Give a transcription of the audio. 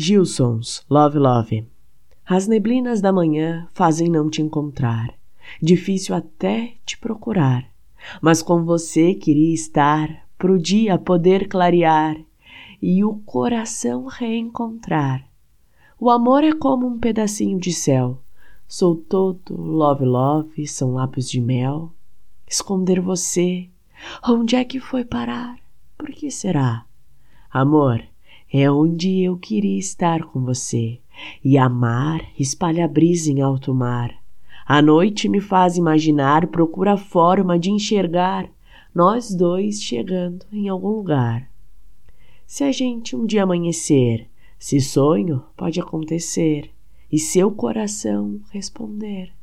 Gilsons, Love Love. As neblinas da manhã fazem não te encontrar, difícil até te procurar, mas com você queria estar, pro dia poder clarear e o coração reencontrar. O amor é como um pedacinho de céu, sou todo love love, são lábios de mel. Esconder você, onde é que foi parar? Por que será? Amor, é onde eu queria estar com você. E amar espalha brisa em alto mar. A noite me faz imaginar, procura forma de enxergar nós dois chegando em algum lugar. Se a gente um dia amanhecer, se sonho, pode acontecer, e seu coração responder.